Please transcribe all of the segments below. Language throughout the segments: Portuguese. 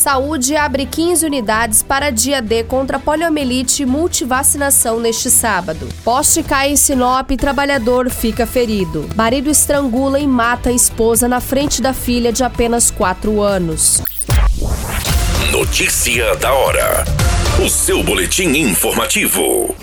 Saúde abre 15 unidades para dia D contra poliomielite e multivacinação neste sábado. Poste cai em Sinop e trabalhador fica ferido. Marido estrangula e mata a esposa na frente da filha de apenas 4 anos. Notícia da hora. O seu boletim informativo.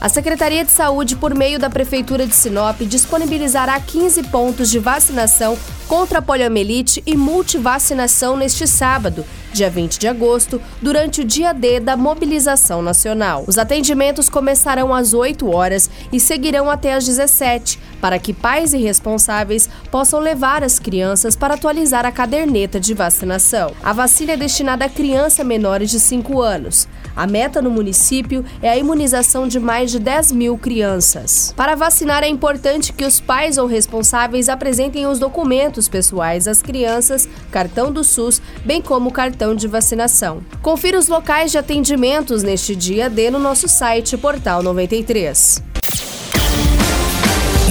A Secretaria de Saúde, por meio da Prefeitura de Sinop, disponibilizará 15 pontos de vacinação contra a poliomielite e multivacinação neste sábado, dia 20 de agosto, durante o dia D da mobilização nacional. Os atendimentos começarão às 8 horas e seguirão até às 17, para que pais e responsáveis possam levar as crianças para atualizar a caderneta de vacinação. A vacina é destinada a crianças menores de 5 anos. A meta no município é a imunização de mais de 10 mil crianças. Para vacinar, é importante que os pais ou responsáveis apresentem os documentos pessoais às crianças, cartão do SUS, bem como cartão de vacinação. Confira os locais de atendimentos neste dia D no nosso site Portal 93.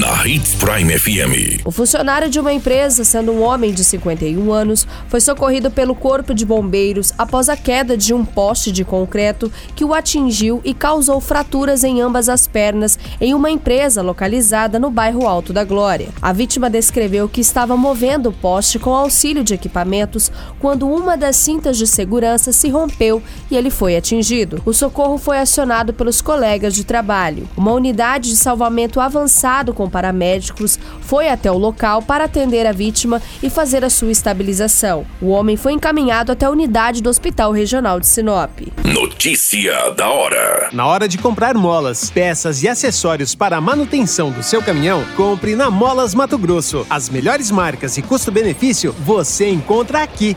na Hits Prime FM. O funcionário de uma empresa, sendo um homem de 51 anos, foi socorrido pelo Corpo de Bombeiros após a queda de um poste de concreto que o atingiu e causou fraturas em ambas as pernas em uma empresa localizada no bairro Alto da Glória. A vítima descreveu que estava movendo o poste com auxílio de equipamentos quando uma das cintas de segurança se rompeu e ele foi atingido. O socorro foi acionado pelos colegas de trabalho. Uma unidade de salvamento avançado com paramédicos foi até o local para atender a vítima e fazer a sua estabilização. O homem foi encaminhado até a unidade do Hospital Regional de Sinop. Notícia da hora. Na hora de comprar molas, peças e acessórios para a manutenção do seu caminhão, compre na Molas Mato Grosso. As melhores marcas e custo-benefício você encontra aqui.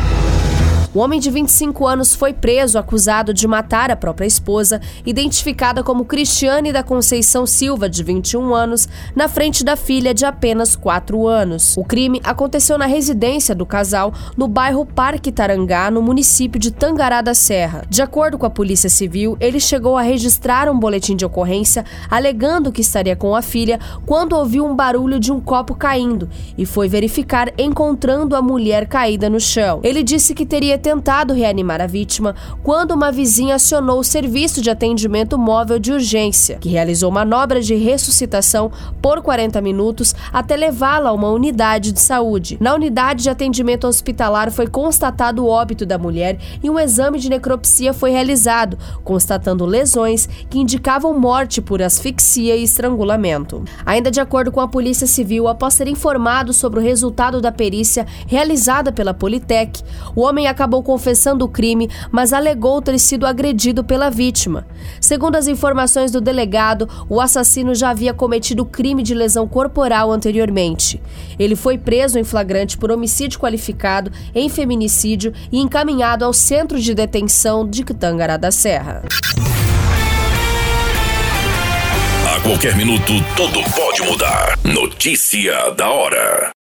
O homem de 25 anos foi preso acusado de matar a própria esposa, identificada como Cristiane da Conceição Silva, de 21 anos, na frente da filha de apenas 4 anos. O crime aconteceu na residência do casal, no bairro Parque Tarangá, no município de Tangará da Serra. De acordo com a Polícia Civil, ele chegou a registrar um boletim de ocorrência alegando que estaria com a filha quando ouviu um barulho de um copo caindo e foi verificar encontrando a mulher caída no chão. Ele disse que teria tentado reanimar a vítima quando uma vizinha acionou o serviço de atendimento móvel de urgência, que realizou manobra de ressuscitação por 40 minutos até levá-la a uma unidade de saúde. Na unidade de atendimento hospitalar foi constatado o óbito da mulher e um exame de necropsia foi realizado, constatando lesões que indicavam morte por asfixia e estrangulamento. Ainda de acordo com a Polícia Civil, após ser informado sobre o resultado da perícia realizada pela Politec, o homem acabou acabou confessando o crime, mas alegou ter sido agredido pela vítima. Segundo as informações do delegado, o assassino já havia cometido crime de lesão corporal anteriormente. Ele foi preso em flagrante por homicídio qualificado em feminicídio e encaminhado ao centro de detenção de Tangará da Serra. A qualquer minuto, tudo pode mudar. Notícia da hora.